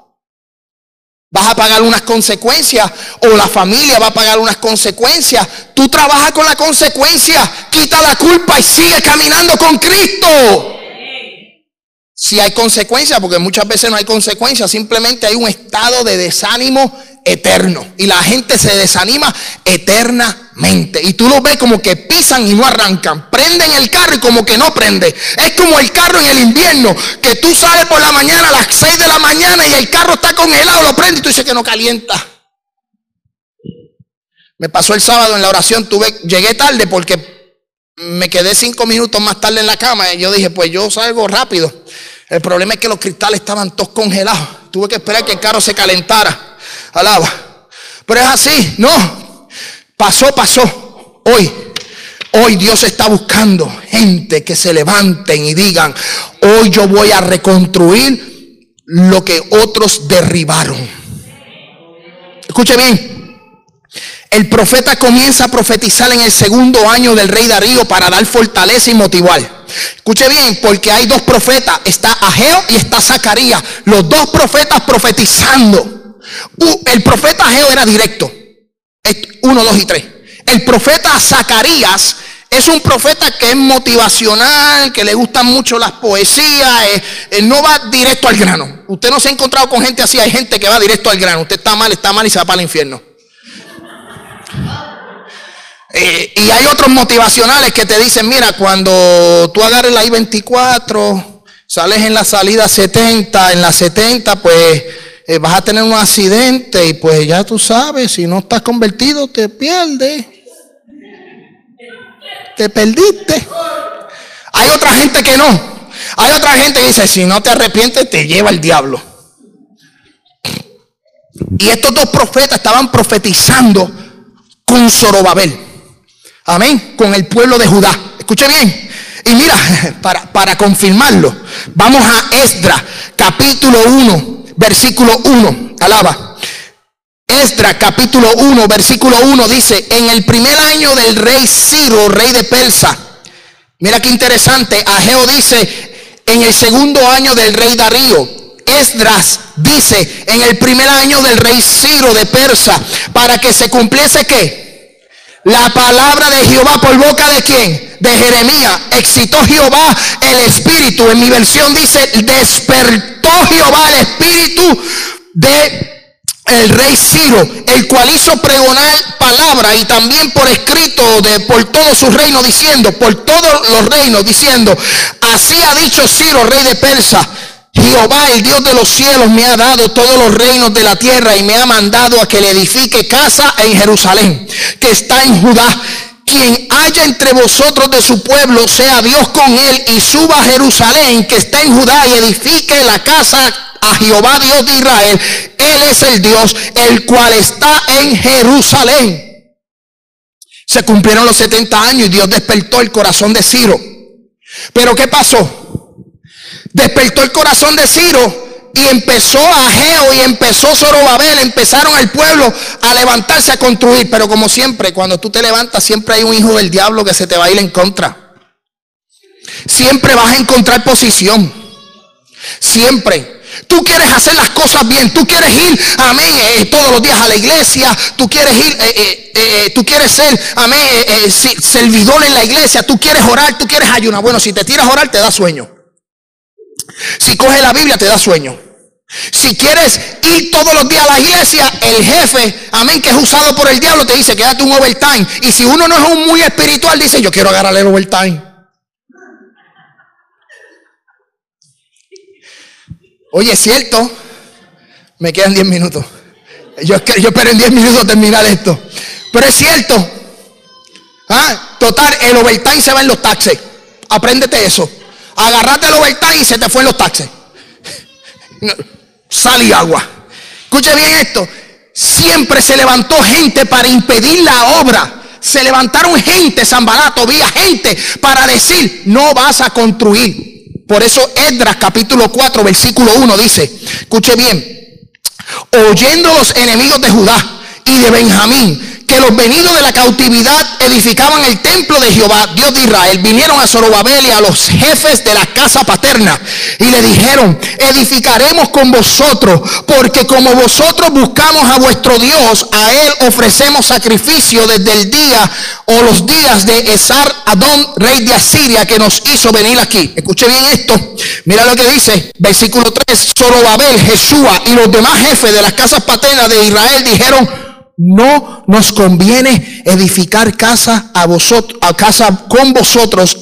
S1: Vas a pagar unas consecuencias o la familia va a pagar unas consecuencias. Tú trabajas con la consecuencia, quita la culpa y sigue caminando con Cristo. Si hay consecuencias, porque muchas veces no hay consecuencias, simplemente hay un estado de desánimo eterno. Y la gente se desanima eternamente. Y tú lo ves como que pisan y no arrancan. Prenden el carro y como que no prende. Es como el carro en el invierno, que tú sales por la mañana a las 6 de la mañana y el carro está congelado, lo prende y tú dices que no calienta. Me pasó el sábado en la oración, tuve, llegué tarde porque me quedé cinco minutos más tarde en la cama y yo dije, pues yo salgo rápido. El problema es que los cristales estaban todos congelados. Tuve que esperar que el carro se calentara. Alaba. Pero es así, no. Pasó, pasó. Hoy, hoy Dios está buscando gente que se levanten y digan, hoy yo voy a reconstruir lo que otros derribaron. Escuche bien. El profeta comienza a profetizar en el segundo año del rey Darío para dar fortaleza y motivar. Escuche bien, porque hay dos profetas, está Ageo y está Zacarías, los dos profetas profetizando. El profeta Ageo era directo, uno, dos y tres. El profeta Zacarías es un profeta que es motivacional, que le gustan mucho las poesías, él no va directo al grano. Usted no se ha encontrado con gente así, hay gente que va directo al grano. Usted está mal, está mal y se va para el infierno. Eh, y hay otros motivacionales que te dicen, mira, cuando tú agarres la I-24, sales en la salida 70, en la 70 pues eh, vas a tener un accidente y pues ya tú sabes, si no estás convertido te pierdes. Te perdiste. Hay otra gente que no. Hay otra gente que dice, si no te arrepientes te lleva el diablo. Y estos dos profetas estaban profetizando con Zorobabel. Amén. Con el pueblo de Judá. Escuche bien. Y mira, para, para confirmarlo, vamos a Esdra, capítulo 1, versículo 1. Alaba. Esdra, capítulo 1, versículo 1 dice, en el primer año del rey Ciro, rey de Persa. Mira qué interesante. Ageo dice, en el segundo año del rey Darío. Esdras dice, en el primer año del rey Ciro de Persa, para que se cumpliese qué? La palabra de Jehová por boca de quién? De Jeremías. Excitó Jehová el espíritu. En mi versión dice, despertó Jehová el espíritu de el rey Ciro, el cual hizo pregonar palabra y también por escrito de por todo su reino diciendo, por todos los reinos diciendo, así ha dicho Ciro, rey de Persa, Jehová, el Dios de los cielos, me ha dado todos los reinos de la tierra y me ha mandado a que le edifique casa en Jerusalén, que está en Judá. Quien haya entre vosotros de su pueblo, sea Dios con él y suba a Jerusalén, que está en Judá, y edifique la casa a Jehová, Dios de Israel. Él es el Dios, el cual está en Jerusalén. Se cumplieron los 70 años y Dios despertó el corazón de Ciro. Pero ¿qué pasó? Despertó el corazón de Ciro y empezó Ageo y empezó Zorobabel, empezaron el pueblo a levantarse a construir, pero como siempre, cuando tú te levantas siempre hay un hijo del diablo que se te va a en contra. Siempre vas a encontrar posición. Siempre. Tú quieres hacer las cosas bien, tú quieres ir, amén, eh, todos los días a la iglesia, tú quieres ir, eh, eh, tú quieres ser, amén, servidor en la iglesia, tú quieres orar, tú quieres ayunar. Bueno, si te tiras a orar te da sueño. Si coges la Biblia te da sueño. Si quieres ir todos los días a la iglesia, el jefe, amén, que es usado por el diablo, te dice, quédate un overtime. Y si uno no es un muy espiritual, dice, yo quiero agarrar el overtime. Oye, es cierto, me quedan 10 minutos. Yo, yo espero en 10 minutos terminar esto. Pero es cierto. Ah, total, el overtime se va en los taxes. Apréndete eso agarrate el overtime y se te fue en los taxes. Sal y agua. Escuche bien esto. Siempre se levantó gente para impedir la obra. Se levantaron gente, San Barato, había gente para decir, no vas a construir. Por eso Edras capítulo 4, versículo 1 dice, escuche bien, oyendo los enemigos de Judá y de Benjamín que los venidos de la cautividad edificaban el templo de Jehová, Dios de Israel, vinieron a Zorobabel y a los jefes de la casa paterna y le dijeron, edificaremos con vosotros, porque como vosotros buscamos a vuestro Dios, a él ofrecemos sacrificio desde el día o los días de Esar Adón, rey de Asiria, que nos hizo venir aquí. Escuche bien esto. Mira lo que dice, versículo 3, Zorobabel, Jesúa y los demás jefes de las casas paternas de Israel dijeron, no nos conviene edificar casa a vosotros, a casa con vosotros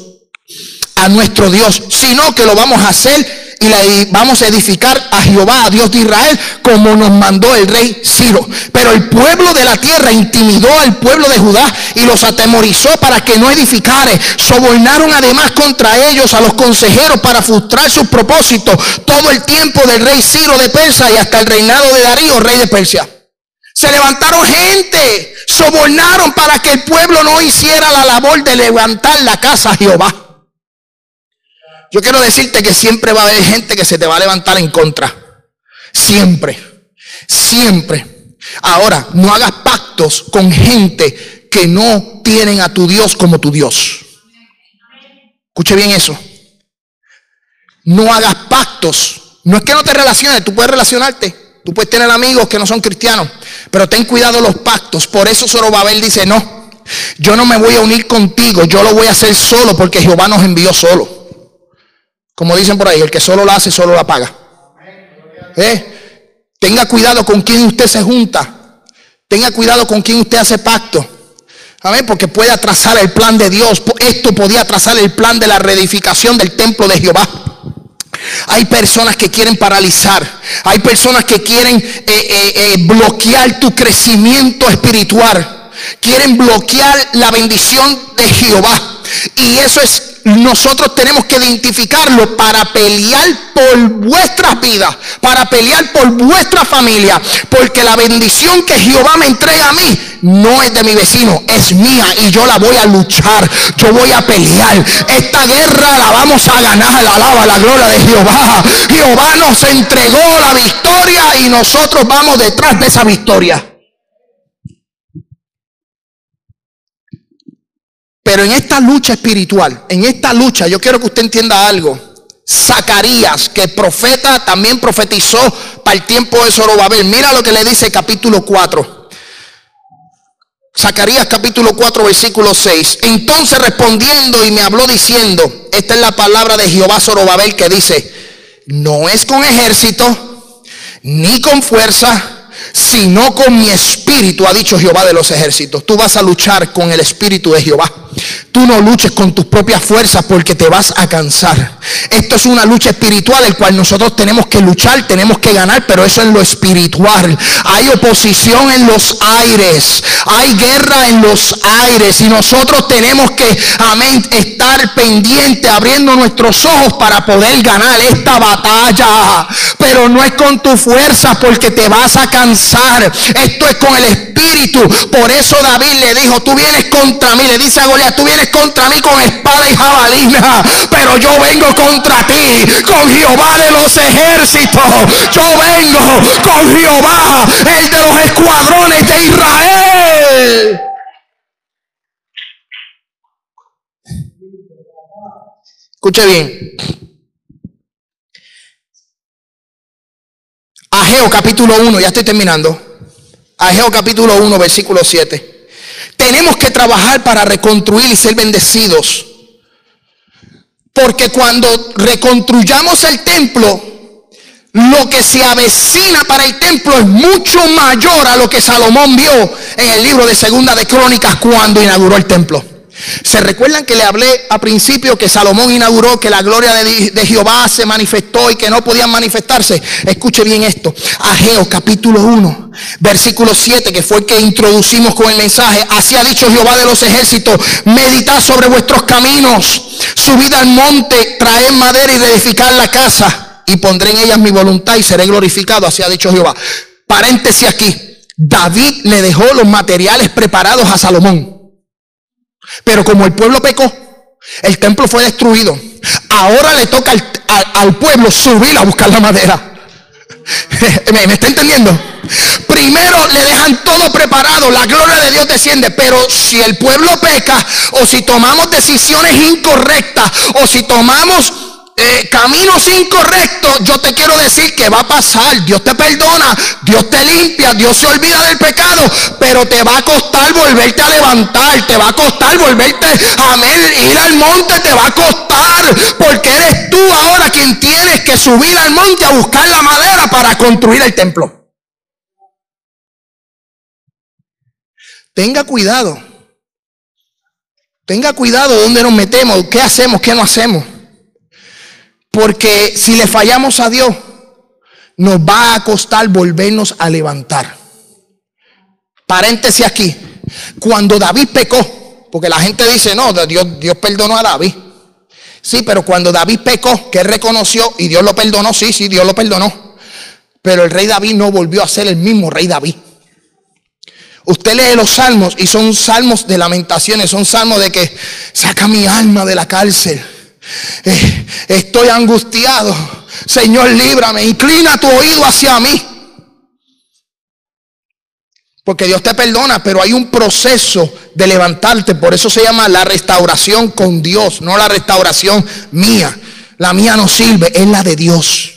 S1: a nuestro Dios, sino que lo vamos a hacer y le vamos a edificar a Jehová, a Dios de Israel, como nos mandó el rey Ciro. Pero el pueblo de la tierra intimidó al pueblo de Judá y los atemorizó para que no edificare. Sobornaron además contra ellos a los consejeros para frustrar sus propósitos todo el tiempo del rey Ciro de Persia y hasta el reinado de Darío, rey de Persia. Se levantaron gente, sobornaron para que el pueblo no hiciera la labor de levantar la casa a Jehová. Yo quiero decirte que siempre va a haber gente que se te va a levantar en contra. Siempre, siempre. Ahora, no hagas pactos con gente que no tienen a tu Dios como tu Dios. Escuche bien eso. No hagas pactos. No es que no te relaciones, tú puedes relacionarte. Tú puedes tener amigos que no son cristianos, pero ten cuidado los pactos. Por eso Zorobabel dice, no, yo no me voy a unir contigo, yo lo voy a hacer solo porque Jehová nos envió solo. Como dicen por ahí, el que solo la hace, solo la paga. ¿Eh? Tenga cuidado con quién usted se junta. Tenga cuidado con quién usted hace pacto. Amén, porque puede atrasar el plan de Dios. Esto podía atrasar el plan de la reedificación del templo de Jehová. Hay personas que quieren paralizar. Hay personas que quieren eh, eh, eh, bloquear tu crecimiento espiritual. Quieren bloquear la bendición de Jehová. Y eso es nosotros tenemos que identificarlo para pelear por vuestras vidas, para pelear por vuestra familia, porque la bendición que Jehová me entrega a mí no es de mi vecino, es mía y yo la voy a luchar, yo voy a pelear. Esta guerra la vamos a ganar, la alaba la gloria de Jehová. Jehová nos entregó la victoria y nosotros vamos detrás de esa victoria. Pero en esta lucha espiritual, en esta lucha, yo quiero que usted entienda algo. Zacarías, que profeta, también profetizó para el tiempo de Zorobabel. Mira lo que le dice capítulo 4. Zacarías capítulo 4 versículo 6. Entonces respondiendo y me habló diciendo, esta es la palabra de Jehová Zorobabel que dice, no es con ejército, ni con fuerza, sino con mi espíritu, ha dicho Jehová de los ejércitos. Tú vas a luchar con el espíritu de Jehová. Tú no luches con tus propias fuerzas porque te vas a cansar. Esto es una lucha espiritual, el cual nosotros tenemos que luchar, tenemos que ganar, pero eso es lo espiritual. Hay oposición en los aires, hay guerra en los aires y nosotros tenemos que, amén, estar pendiente, abriendo nuestros ojos para poder ganar esta batalla. Pero no es con tu fuerza porque te vas a cansar. Esto es con el espíritu. Por eso David le dijo, tú vienes contra mí, le dice a Goliat, tú vienes contra mí con espada y jabalina, pero yo vengo contra ti con Jehová de los ejércitos. Yo vengo con Jehová, el de los escuadrones de Israel. Escuche bien. Ageo capítulo 1, ya estoy terminando. Ageo capítulo 1, versículo 7. Tenemos que trabajar para reconstruir y ser bendecidos. Porque cuando reconstruyamos el templo, lo que se avecina para el templo es mucho mayor a lo que Salomón vio en el libro de Segunda de Crónicas cuando inauguró el templo. ¿Se recuerdan que le hablé a principio que Salomón inauguró que la gloria de, Jehová se manifestó y que no podían manifestarse? Escuche bien esto. Ageo capítulo 1, versículo 7, que fue el que introducimos con el mensaje. Así ha dicho Jehová de los ejércitos, meditad sobre vuestros caminos, subid al monte, traed madera y reedificad la casa y pondré en ellas mi voluntad y seré glorificado. Así ha dicho Jehová. Paréntesis aquí. David le dejó los materiales preparados a Salomón. Pero como el pueblo pecó, el templo fue destruido. Ahora le toca al, pueblo subir a buscar la madera. ¿Me, está entendiendo? Primero le dejan todo preparado, la gloria de Dios desciende, pero si el pueblo peca o si tomamos decisiones incorrectas o si tomamos eh, caminos incorrectos, yo te quiero decir que va a pasar. Dios te perdona, Dios te limpia, Dios se olvida del pecado, pero te va a costar volverte a levantar, te va a costar volverte a ir al monte, te va a costar, porque eres tú ahora quien tienes que subir al monte a buscar la madera para construir el templo. Tenga cuidado. Tenga cuidado dónde nos metemos, qué hacemos, qué no hacemos. Porque si le fallamos a Dios, nos va a costar volvernos a levantar. Paréntesis aquí. Cuando David pecó, porque la gente dice, no, Dios, Dios perdonó a David. Sí, pero cuando David pecó, que reconoció y Dios lo perdonó, sí, sí, Dios lo perdonó. Pero el rey David no volvió a ser el mismo rey David. Usted lee los salmos y son salmos de lamentaciones, son salmos de que saca mi alma de la cárcel. Eh, estoy angustiado. Señor, líbrame. Inclina tu oído hacia mí. Porque Dios te perdona, pero hay un proceso de levantarte. Por eso se llama la restauración con Dios, no la restauración mía. La mía no sirve, es la de Dios.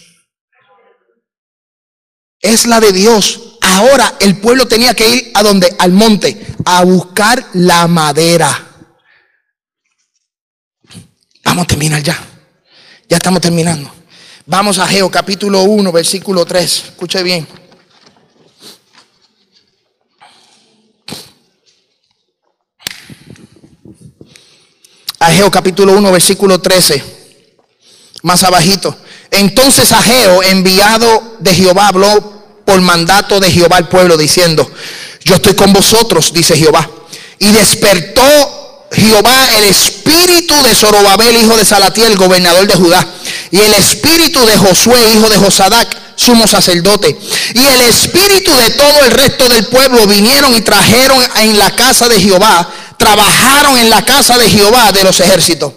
S1: Es la de Dios. Ahora el pueblo tenía que ir a donde? Al monte, a buscar la madera. Vamos a terminar ya. Ya estamos terminando. Vamos a Geo capítulo 1, versículo 3. Escuche bien. Ageo capítulo 1, versículo 13. Más abajito. Entonces Ageo, enviado de Jehová, habló por mandato de Jehová al pueblo, diciendo, yo estoy con vosotros, dice Jehová. Y despertó Jehová el espíritu de Zorobabel, hijo de Salatiel, gobernador de Judá, y el espíritu de Josué, hijo de Josadac, sumo sacerdote, y el espíritu de todo el resto del pueblo vinieron y trajeron en la casa de Jehová, trabajaron en la casa de Jehová de los ejércitos.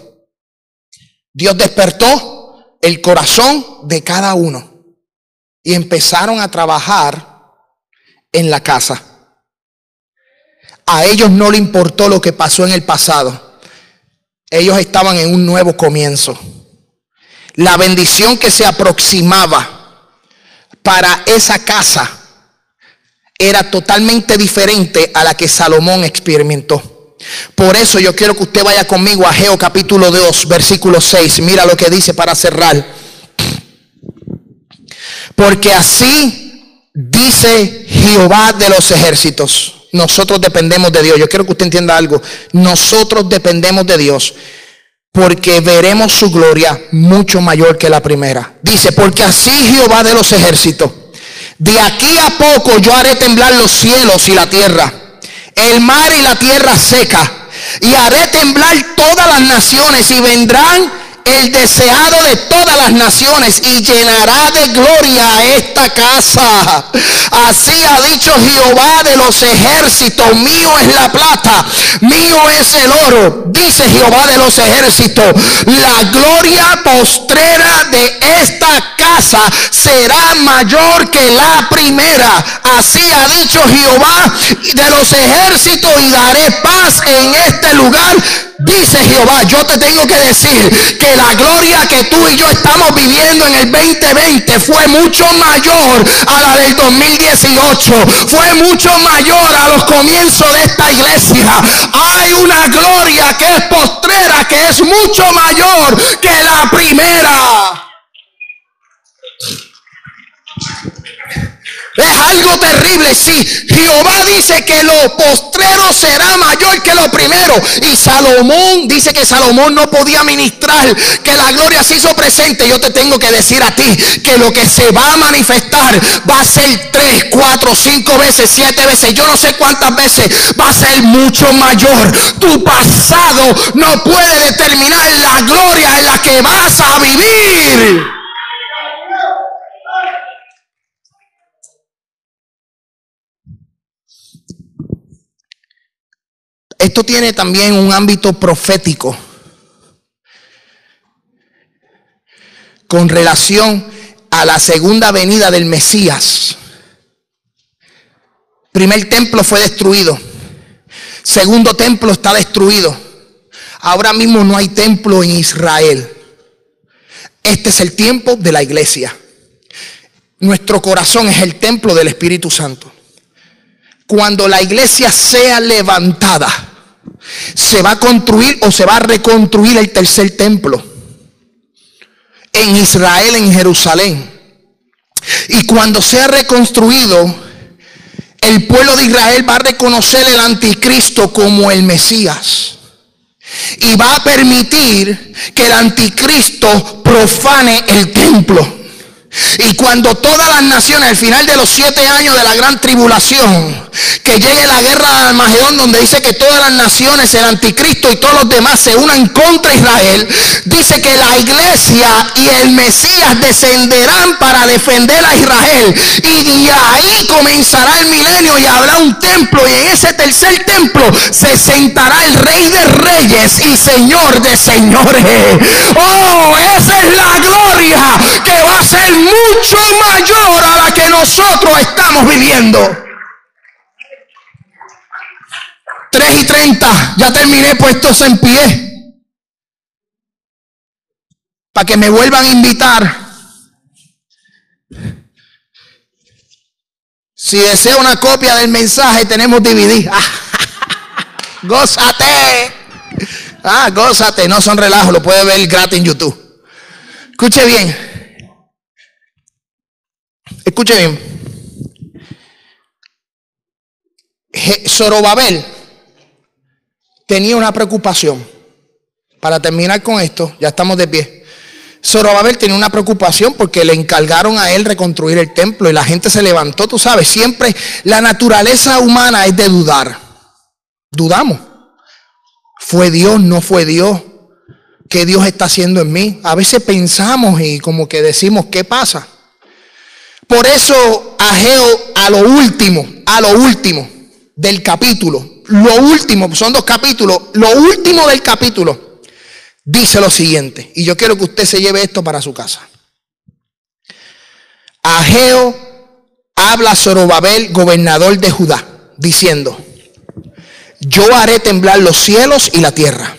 S1: Dios despertó el corazón de cada uno y empezaron a trabajar en la casa. A ellos no le importó lo que pasó en el pasado. Ellos estaban en un nuevo comienzo. La bendición que se aproximaba para esa casa era totalmente diferente a la que Salomón experimentó. Por eso yo quiero que usted vaya conmigo a Geo capítulo 2, versículo 6. Mira lo que dice para cerrar. Porque así dice Jehová de los ejércitos. Nosotros dependemos de Dios. Yo quiero que usted entienda algo. Nosotros dependemos de Dios porque veremos su gloria mucho mayor que la primera. Dice, porque así Jehová de los ejércitos, de aquí a poco yo haré temblar los cielos y la tierra, el mar y la tierra seca, y haré temblar todas las naciones y vendrán el deseado de todas las naciones y llenará de gloria esta casa. Así ha dicho Jehová de los ejércitos, mío es la plata, mío es el oro, dice Jehová de los ejércitos. La gloria postrera de esta casa será mayor que la primera. Así ha dicho Jehová de los ejércitos y daré paz en este lugar Dice Jehová, yo te tengo que decir que la gloria que tú y yo estamos viviendo en el 2020 fue mucho mayor a la del 2018. Fue mucho mayor a los comienzos de esta iglesia. Hay una gloria que es postrera, que es mucho mayor que la primera. Es algo terrible. Si Jehová dice que lo postrero será mayor que lo primero. Y Salomón dice que Salomón no podía ministrar, que la gloria se hizo presente. Yo te tengo que decir a ti que lo que se va a manifestar va a ser tres, cuatro, cinco veces, siete veces. Yo no sé cuántas veces va a ser mucho mayor. Tu pasado no puede determinar la gloria en la que vas a vivir. Esto tiene también un ámbito profético con relación a la segunda venida del Mesías. Primer templo fue destruido. Segundo templo está destruido. Ahora mismo no hay templo en Israel. Este es el tiempo de la iglesia. Nuestro corazón es el templo del Espíritu Santo. Cuando la iglesia sea levantada, se va a construir o se va a reconstruir el tercer templo en Israel, en Jerusalén. Y cuando sea reconstruido, el pueblo de Israel va a reconocer el anticristo como el Mesías. Y va a permitir que el anticristo profane el templo. Y cuando todas las naciones, al final de los siete años de la gran tribulación, que llegue la guerra de Armagedón, donde dice que todas las naciones, el anticristo y todos los demás se unan contra Israel, dice que la iglesia y el Mesías descenderán para defender a Israel. Y de ahí comenzará el milenio y habrá un templo. Y en ese tercer templo se sentará el rey de reyes y señor de señores. Oh, esa es la gloria que va a ser mucho mayor a la que nosotros estamos viviendo. 3 y 30, ya terminé puestos en pie. Para que me vuelvan a invitar. Si desea una copia del mensaje, tenemos DVD. gózate. Ah, gózate. No son relajos, lo puede ver gratis en YouTube. Escuche bien. Escuche bien. Zorobabel tenía una preocupación. Para terminar con esto, ya estamos de pie. Zorobabel tenía una preocupación porque le encargaron a él reconstruir el templo y la gente se levantó, tú sabes, siempre la naturaleza humana es de dudar. Dudamos. ¿Fue Dios? ¿No fue Dios? ¿Qué Dios está haciendo en mí? A veces pensamos y como que decimos, ¿qué pasa? Por eso Ageo a lo último, a lo último del capítulo, lo último, son dos capítulos, lo último del capítulo, dice lo siguiente, y yo quiero que usted se lleve esto para su casa. Ageo habla a Zorobabel, gobernador de Judá, diciendo, yo haré temblar los cielos y la tierra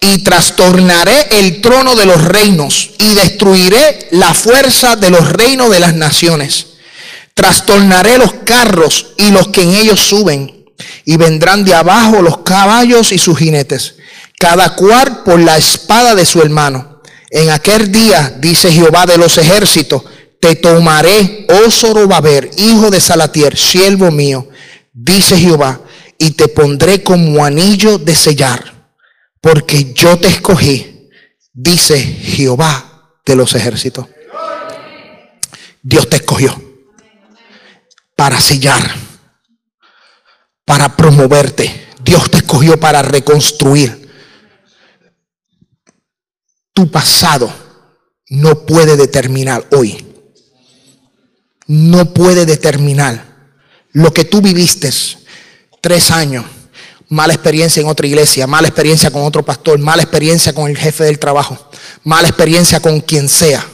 S1: y trastornaré el trono de los reinos y destruiré la fuerza de los reinos de las naciones. Trastornaré los carros y los que en ellos suben y vendrán de abajo los caballos y sus jinetes, cada cual por la espada de su hermano. En aquel día, dice Jehová de los ejércitos, te tomaré, oh Zorobabel, hijo de Salatier, siervo mío, dice Jehová, y te pondré como anillo de sellar porque yo te escogí, dice Jehová de los ejércitos. Dios te escogió para sellar, para promoverte. Dios te escogió para reconstruir. Tu pasado no puede determinar hoy. No puede determinar lo que tú viviste tres años mala experiencia en otra iglesia, mala experiencia con otro pastor, mala experiencia con el jefe del trabajo, mala experiencia con quien sea,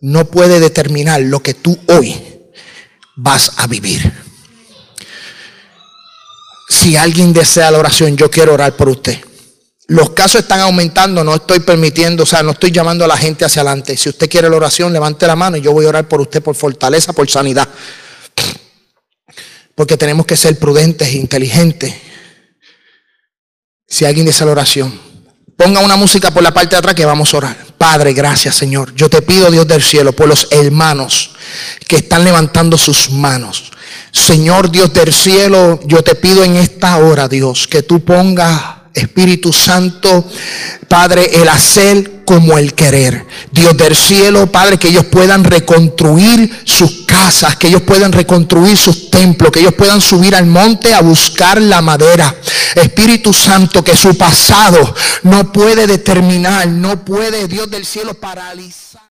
S1: no puede determinar lo que tú hoy vas a vivir. Si alguien desea la oración, yo quiero orar por usted. Los casos están aumentando, no estoy permitiendo, o sea, no estoy llamando a la gente hacia adelante. Si usted quiere la oración, levante la mano y yo voy a orar por usted por fortaleza, por sanidad. Porque tenemos que ser prudentes e inteligentes si alguien dice la oración, ponga una música por la parte de atrás que vamos a orar. Padre, gracias Señor. Yo te pido, Dios del cielo, por los hermanos que están levantando sus manos. Señor Dios del cielo, yo te pido en esta hora, Dios, que tú pongas Espíritu Santo, Padre, el hacer como el querer. Dios del cielo, Padre, que ellos puedan reconstruir sus casas, que ellos puedan reconstruir sus templos, que ellos puedan subir al monte a buscar la madera. Espíritu Santo, que su pasado no puede determinar, no puede Dios del cielo paralizar.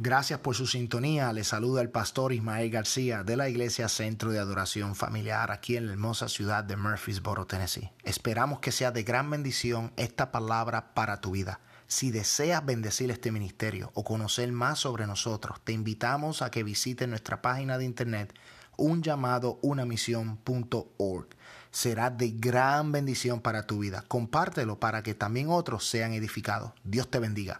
S1: Gracias por su sintonía. Le saluda el pastor Ismael García de la Iglesia Centro de Adoración Familiar aquí en la hermosa ciudad de Murfreesboro, Tennessee. Esperamos que sea de gran bendición esta palabra para tu vida. Si deseas bendecir este ministerio o conocer más sobre nosotros, te invitamos a que visites nuestra página de internet un llamado Será de gran bendición para tu vida. Compártelo para que también otros sean edificados. Dios te bendiga.